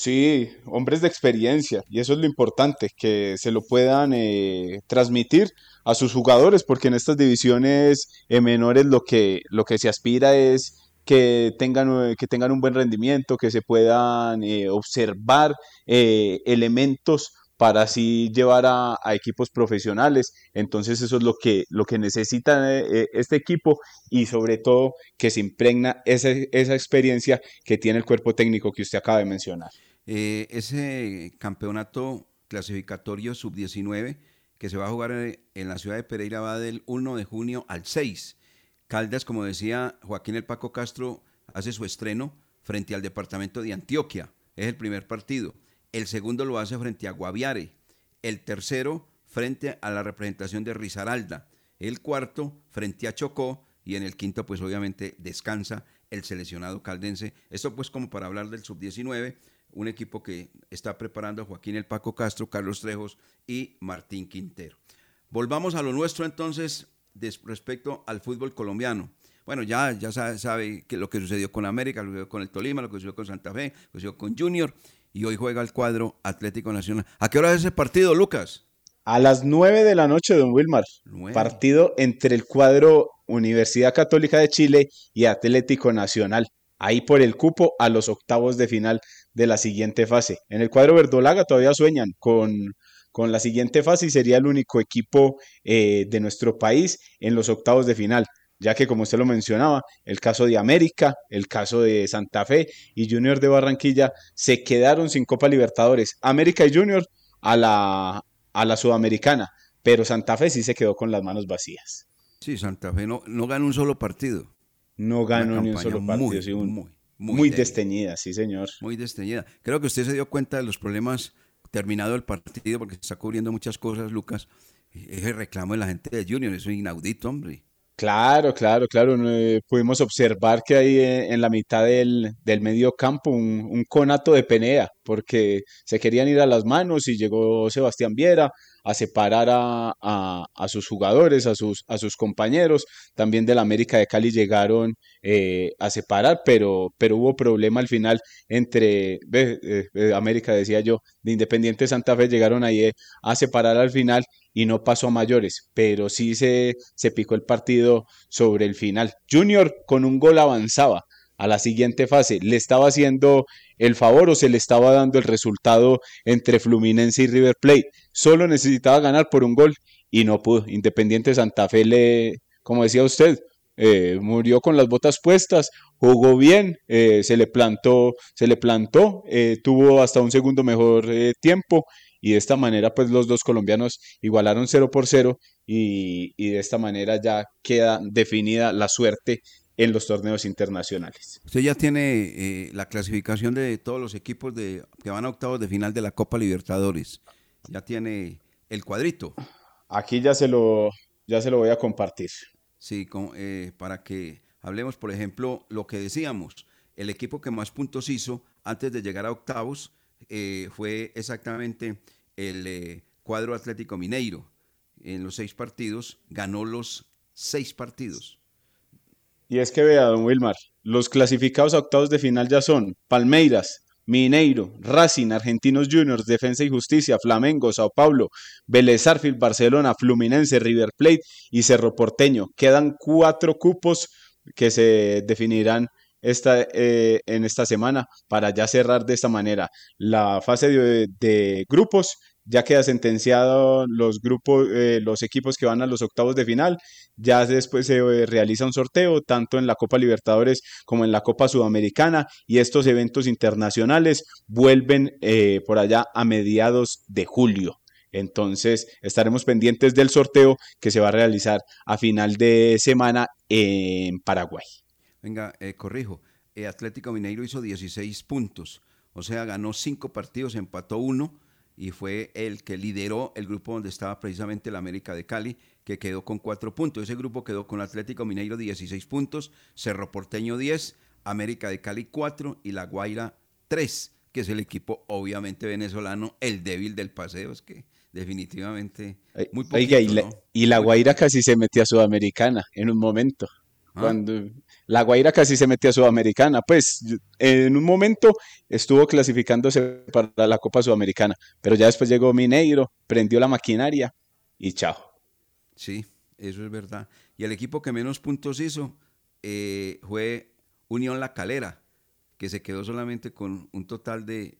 Speaker 3: Sí, hombres de experiencia, y eso es lo importante, que se lo puedan eh, transmitir a sus jugadores, porque en estas divisiones eh, menores lo que, lo que se aspira es que tengan, que tengan un buen rendimiento, que se puedan eh, observar elementos para así llevar a, equipos profesionales. Entonces eso es lo que, lo que necesita este equipo y sobre todo que se impregna esa, esa experiencia que tiene el cuerpo técnico que usted acaba de mencionar.
Speaker 1: Eh, ese campeonato clasificatorio sub-19 que se va a jugar en la ciudad de Pereira va del 1 de junio al 6. Caldas, como decía Joaquín El Paco Castro, hace su estreno frente al departamento de Antioquia. Es el primer partido. El segundo lo hace frente a Guaviare. El tercero frente a la representación de Risaralda. El cuarto frente a Chocó. Y en el quinto, pues obviamente descansa el seleccionado caldense. Esto pues como para hablar del sub-19 un equipo que está preparando Joaquín El Paco Castro, Carlos Trejos y Martín Quintero. Volvamos a lo nuestro entonces respecto al fútbol colombiano. Bueno, ya, ya sabe, que lo que sucedió con América, lo que sucedió con el Tolima, lo que sucedió con Santa Fe, lo que sucedió con Junior y hoy juega el cuadro Atlético Nacional. ¿A qué hora es ese partido, Lucas?
Speaker 3: A las 9 de la noche, don Wilmar. Partido entre el cuadro Universidad Católica de Chile y Atlético Nacional. Ahí por el cupo a los octavos de final de la siguiente fase. En el cuadro verdolaga todavía sueñan con, con la siguiente fase y sería el único equipo eh, de nuestro país en los octavos de final. Ya que como usted lo mencionaba, el caso de América, el caso de Santa Fe y Junior de Barranquilla se quedaron sin Copa Libertadores. América y Junior a la, a la Sudamericana, pero Santa Fe sí se quedó con las manos vacías.
Speaker 1: Sí, Santa Fe no, no ganó un solo partido.
Speaker 3: No ganó ni un solo partido, muy, muy, muy, desteñida, sí señor.
Speaker 1: Muy desteñida. Creo que usted se dio cuenta de los problemas terminado el partido, porque se está cubriendo muchas cosas, Lucas. Ese reclamo de la gente de Junior, eso es inaudito, hombre.
Speaker 3: Claro, claro, claro. Eh, pudimos observar que hay eh, en la mitad del, del medio campo un, conato de penea, porque se querían ir a las manos y llegó Sebastián Viera a separar a, a, sus jugadores, a sus, a sus compañeros. También del América de Cali llegaron eh, a separar, pero, pero hubo problema al final entre América, decía yo, de Independiente Santa Fe, llegaron ahí a separar al final y no pasó a mayores, pero sí se, se picó el partido sobre el final. Junior con un gol avanzaba a la siguiente fase. ¿Le estaba haciendo el favor o se le estaba dando el resultado entre Fluminense y River Plate? Solo necesitaba ganar por un gol y no pudo. Independiente Santa Fe le, como decía usted, eh, murió con las botas puestas, jugó bien, eh, se le plantó, se le plantó, eh, tuvo hasta un segundo mejor tiempo y de esta manera pues los dos colombianos igualaron 0 por 0 y, de esta manera ya queda definida la suerte en los torneos internacionales.
Speaker 1: Usted ya tiene eh, la clasificación de todos los equipos de, que van a octavos de final de la Copa Libertadores. Ya tiene el cuadrito.
Speaker 3: Aquí ya se lo, ya se lo voy a compartir.
Speaker 1: Sí, eh, para que hablemos, por ejemplo, lo que decíamos, el equipo que más puntos hizo antes de llegar a octavos eh, fue exactamente el eh, cuadro Atlético Mineiro. En los seis partidos ganó los seis partidos.
Speaker 3: Y es que vea, don Wilmar, los clasificados a octavos de final ya son Palmeiras, Mineiro, Racing, Argentinos Juniors, Defensa y Justicia, Flamengo, Sao Paulo, Vélez Barcelona, Fluminense, River Plate y Cerro Porteño. Quedan cuatro cupos que se definirán esta, eh, en esta semana para ya cerrar de esta manera la fase de, grupos. Ya queda sentenciado los grupos, eh, los equipos que van a los octavos de final. Ya después se eh, realiza un sorteo, tanto en la Copa Libertadores como en la Copa Sudamericana. Y estos eventos internacionales vuelven por allá a mediados de julio. Entonces estaremos pendientes del sorteo que se va a realizar a final de semana en Paraguay.
Speaker 1: Venga, eh, corrijo. Eh, Atlético Mineiro hizo 16 puntos. O sea, ganó 5 partidos, empató uno y fue el que lideró el grupo donde estaba precisamente el América de Cali, que quedó con 4 puntos. Ese grupo quedó con Atlético Mineiro 16 puntos, Cerro Porteño 10, América de Cali 4 y La Guaira 3, que es el equipo obviamente venezolano, el débil del paseo. Es que definitivamente muy
Speaker 3: poquito, y, la, y la Guaira casi se metió a Sudamericana en un momento. Cuando la Guaira casi se metió a Sudamericana, pues en un momento estuvo clasificándose para la Copa Sudamericana, pero ya después llegó Mineiro, prendió la maquinaria y chao.
Speaker 1: Sí, eso es verdad. Y el equipo que menos puntos hizo eh, fue Unión La Calera, que se quedó solamente con un total de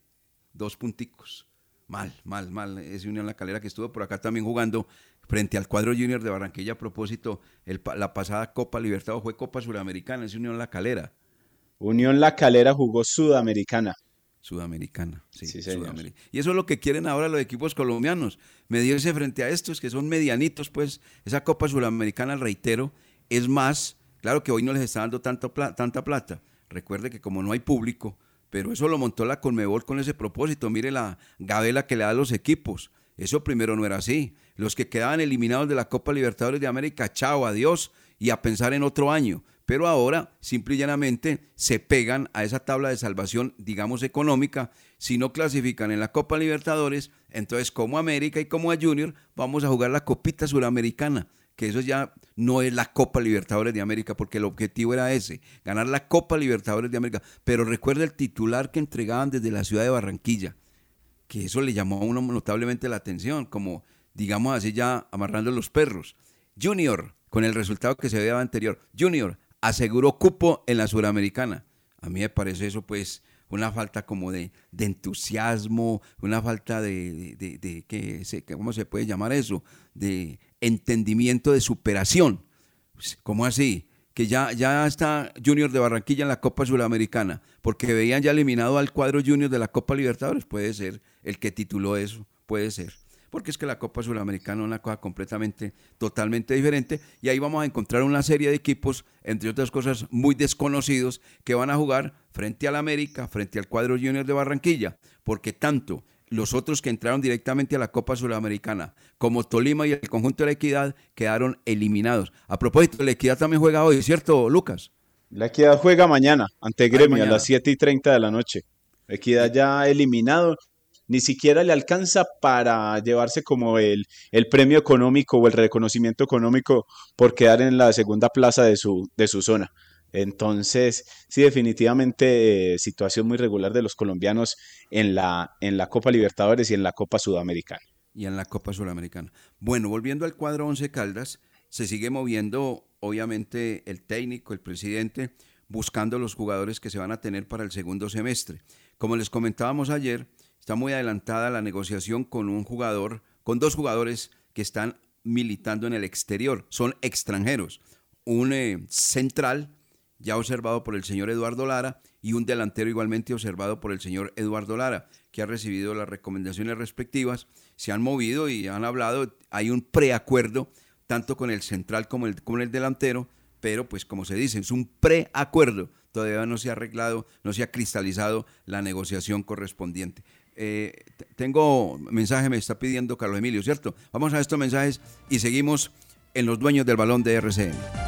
Speaker 1: dos punticos. Mal, mal, mal. Ese Unión La Calera que estuvo por acá también jugando frente al cuadro junior de Barranquilla a propósito, la pasada Copa Libertadores fue Copa Sudamericana, es Unión La Calera.
Speaker 3: Unión La Calera jugó Sudamericana.
Speaker 1: Sudamericana, sí, Y eso es lo que quieren ahora los equipos colombianos, medirse frente a estos que son medianitos, pues esa Copa Sudamericana, reitero, es más, claro que hoy no les está dando tanto tanta plata. Recuerde que como no hay público, pero eso lo montó la Conmebol con ese propósito. Mire la gabela que le da a los equipos. Eso primero no era así. Los que quedaban eliminados de la Copa Libertadores de América, chao, adiós y a pensar en otro año. Pero ahora, simple y llanamente, se pegan a esa tabla de salvación, digamos, económica. Si no clasifican en la Copa Libertadores, entonces como América y como a Junior, vamos a jugar la Copita Suramericana, que eso ya no es la Copa Libertadores de América, porque el objetivo era ese, ganar la Copa Libertadores de América. Pero recuerda el titular que entregaban desde la ciudad de Barranquilla, que eso le llamó a uno notablemente la atención, como digamos así ya amarrando los perros. Junior, con el resultado que se veía anterior, Junior aseguró cupo en la Suramericana. A mí me parece eso pues una falta como de, entusiasmo, una falta de, de, de, ¿cómo se puede llamar eso? De entendimiento de superación. Pues, ¿Cómo así? Que ya, ya está Junior de Barranquilla en la Copa Sudamericana, porque veían ya eliminado al cuadro Junior de la Copa Libertadores, puede ser el que tituló eso, puede ser. Porque es que la Copa Sudamericana es una cosa completamente, totalmente diferente. Y ahí vamos a encontrar una serie de equipos, entre otras cosas, muy desconocidos, que van a jugar frente al América, frente al cuadro Junior de Barranquilla. Porque tanto los otros que entraron directamente a la Copa Sudamericana, como Tolima y el conjunto de la Equidad, quedaron eliminados. A propósito, la Equidad también juega hoy, ¿cierto, Lucas?
Speaker 3: La Equidad juega mañana ante Gremio a las 7 y 30 de la noche. La Equidad ya eliminado, ni siquiera le alcanza para llevarse como el, el premio económico o el reconocimiento económico por quedar en la segunda plaza de su, de su zona. Entonces, sí, definitivamente eh, situación muy regular de los colombianos en la, en la Copa Libertadores y en la Copa Sudamericana.
Speaker 1: Y en la Copa Sudamericana. Bueno, volviendo al cuadro 11 Caldas, se sigue moviendo, obviamente, el técnico, el presidente, buscando los jugadores que se van a tener para el segundo semestre. Como les comentábamos ayer, está muy adelantada la negociación con un jugador, con dos jugadores que están militando en el exterior, son extranjeros. Un eh, central ya observado por el señor Eduardo Lara, y un delantero igualmente observado por el señor Eduardo Lara, que ha recibido las recomendaciones respectivas, se han movido y han hablado, hay un preacuerdo tanto con el central como el, con el delantero, pero pues como se dice, es un preacuerdo, todavía no se ha arreglado, no se ha cristalizado la negociación correspondiente. Eh, tengo mensaje, me está pidiendo Carlos Emilio, ¿cierto? Vamos a estos mensajes y seguimos en los dueños del balón de RCN.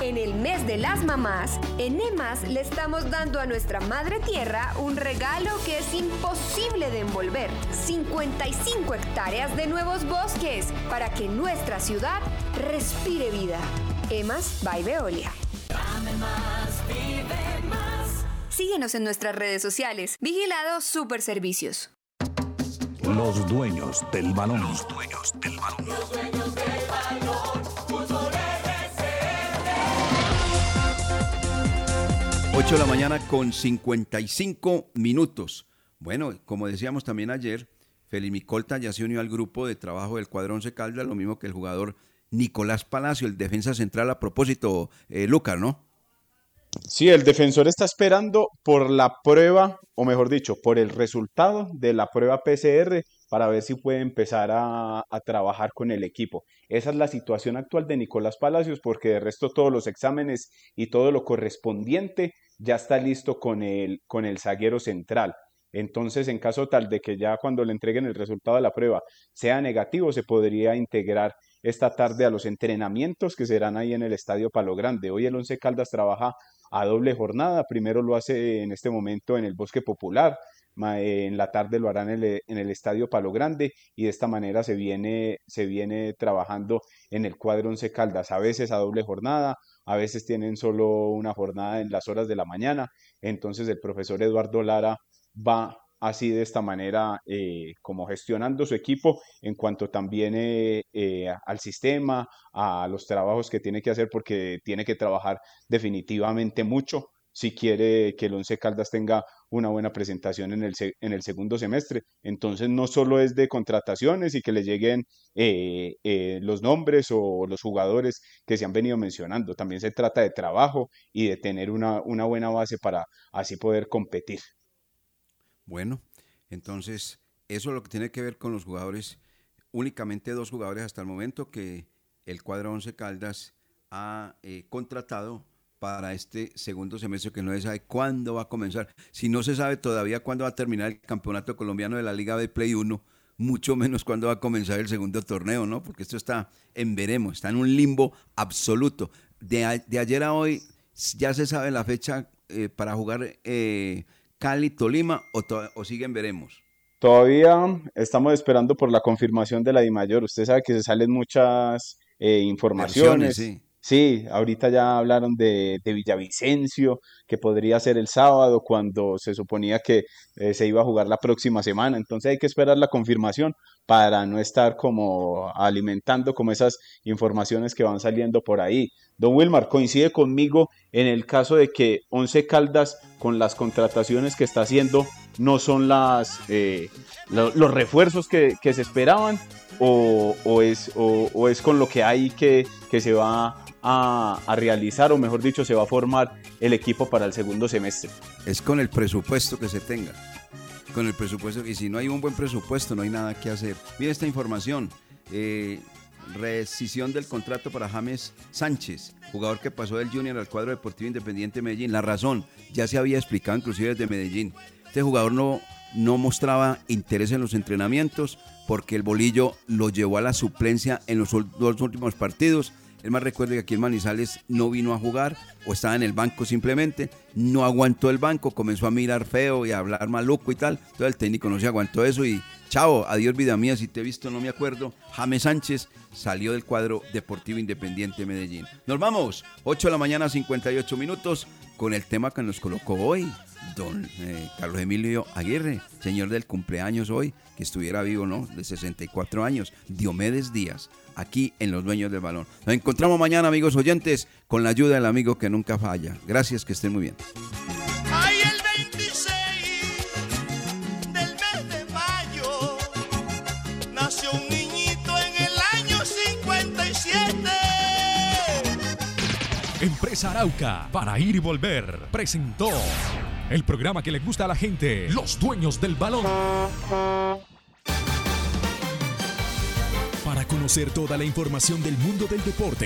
Speaker 12: En el mes de las mamás, en EMAS le estamos dando a nuestra madre tierra un regalo que es imposible de envolver. 55 hectáreas de nuevos bosques para que nuestra ciudad respire vida. EMAS by Veolia. Síguenos en nuestras redes sociales. Vigilado Super Servicios.
Speaker 13: Los dueños del balón. Los dueños del balón.
Speaker 1: 8 de la mañana con 55 minutos. Bueno, como decíamos también ayer, Felipe Colta ya se unió al grupo de trabajo del cuadrón Caldas, lo mismo que el jugador Nicolás Palacio, el defensa central a propósito, eh, Lucas, ¿no?
Speaker 3: Sí, el defensor está esperando por la prueba, o mejor dicho, por el resultado de la prueba PCR para ver si puede empezar a, trabajar con el equipo. Esa es la situación actual de Nicolás Palacios, porque de resto todos los exámenes y todo lo correspondiente ya está listo con el, con el zaguero central. Entonces, en caso tal de que ya cuando le entreguen el resultado de la prueba sea negativo, se podría integrar esta tarde a los entrenamientos que serán ahí en el Estadio Palo Grande. Hoy el Once Caldas trabaja a doble jornada. Primero lo hace en este momento en el Bosque Popular, en la tarde lo harán en el, Estadio Palo Grande y de esta manera se viene, se viene trabajando en el cuadro Once Caldas, a veces a doble jornada, a veces tienen solo una jornada en las horas de la mañana, entonces el profesor Eduardo Lara va así de esta manera eh, como gestionando su equipo en cuanto también eh, eh, al sistema, a los trabajos que tiene que hacer porque tiene que trabajar definitivamente mucho si quiere que el Once Caldas tenga una buena presentación en el, en el segundo semestre. Entonces no solo es de contrataciones y que le lleguen eh, eh, los nombres o los jugadores que se han venido mencionando, también se trata de trabajo y de tener una, una buena base para así poder competir.
Speaker 1: Bueno, entonces eso es lo que tiene que ver con los jugadores, únicamente dos jugadores hasta el momento que el cuadro Once Caldas ha eh, contratado para este segundo semestre que no se sabe cuándo va a comenzar. Si no se sabe todavía cuándo va a terminar el campeonato colombiano de la Liga de Play 1, mucho menos cuándo va a comenzar el segundo torneo, ¿no? Porque esto está en veremos, está en un limbo absoluto. De, ayer a hoy ya se sabe la fecha eh, para jugar eh, Cali-Tolima o, o siguen veremos.
Speaker 3: Todavía estamos esperando por la confirmación de la DIMAYOR. Usted sabe que se salen muchas eh, informaciones.
Speaker 1: Sí.
Speaker 3: Sí, ahorita ya hablaron de, de Villavicencio, que podría ser el sábado, cuando se suponía que eh, se iba a jugar la próxima semana. Entonces hay que esperar la confirmación para no estar como alimentando como esas informaciones que van saliendo por ahí. Don Wilmar, coincide conmigo en el caso de que Once Caldas, con las contrataciones que está haciendo, no son las, eh, lo- los refuerzos que, que se esperaban o, o es, o, o es con lo que hay que, que se va a, realizar o mejor dicho se va a formar el equipo para el segundo semestre.
Speaker 1: Es con el presupuesto que se tenga. Con el presupuesto. Y si no hay un buen presupuesto, no hay nada que hacer. Mira esta información. eh, rescisión del contrato para James Sánchez, jugador que pasó del Junior al cuadro deportivo independiente de Medellín. La razón, ya se había explicado inclusive desde Medellín. Este jugador no, no mostraba interés en los entrenamientos porque el bolillo lo llevó a la suplencia en los dos últimos partidos. El más recuerde que aquí en Manizales no vino a jugar o estaba en el banco simplemente, no aguantó el banco, comenzó a mirar feo y a hablar maluco y tal. Entonces el técnico no se aguantó eso y chao, adiós vida mía, si te he visto no me acuerdo. James Sánchez salió del cuadro Deportivo Independiente de Medellín. Nos vamos, 8 de la mañana, 58 minutos, con el tema que nos colocó hoy, don eh, Carlos Emilio Aguirre, señor del cumpleaños hoy, que estuviera vivo, ¿no? De 64 años, Diomedes Díaz, aquí en Los Dueños del Balón. Nos encontramos mañana, amigos oyentes, con la ayuda del amigo que nunca falla. Gracias, que estén muy bien.
Speaker 14: Empresa Arauca, para ir y volver, presentó el programa que le gusta a la gente, los dueños del balón. Para conocer toda la información del mundo del deporte,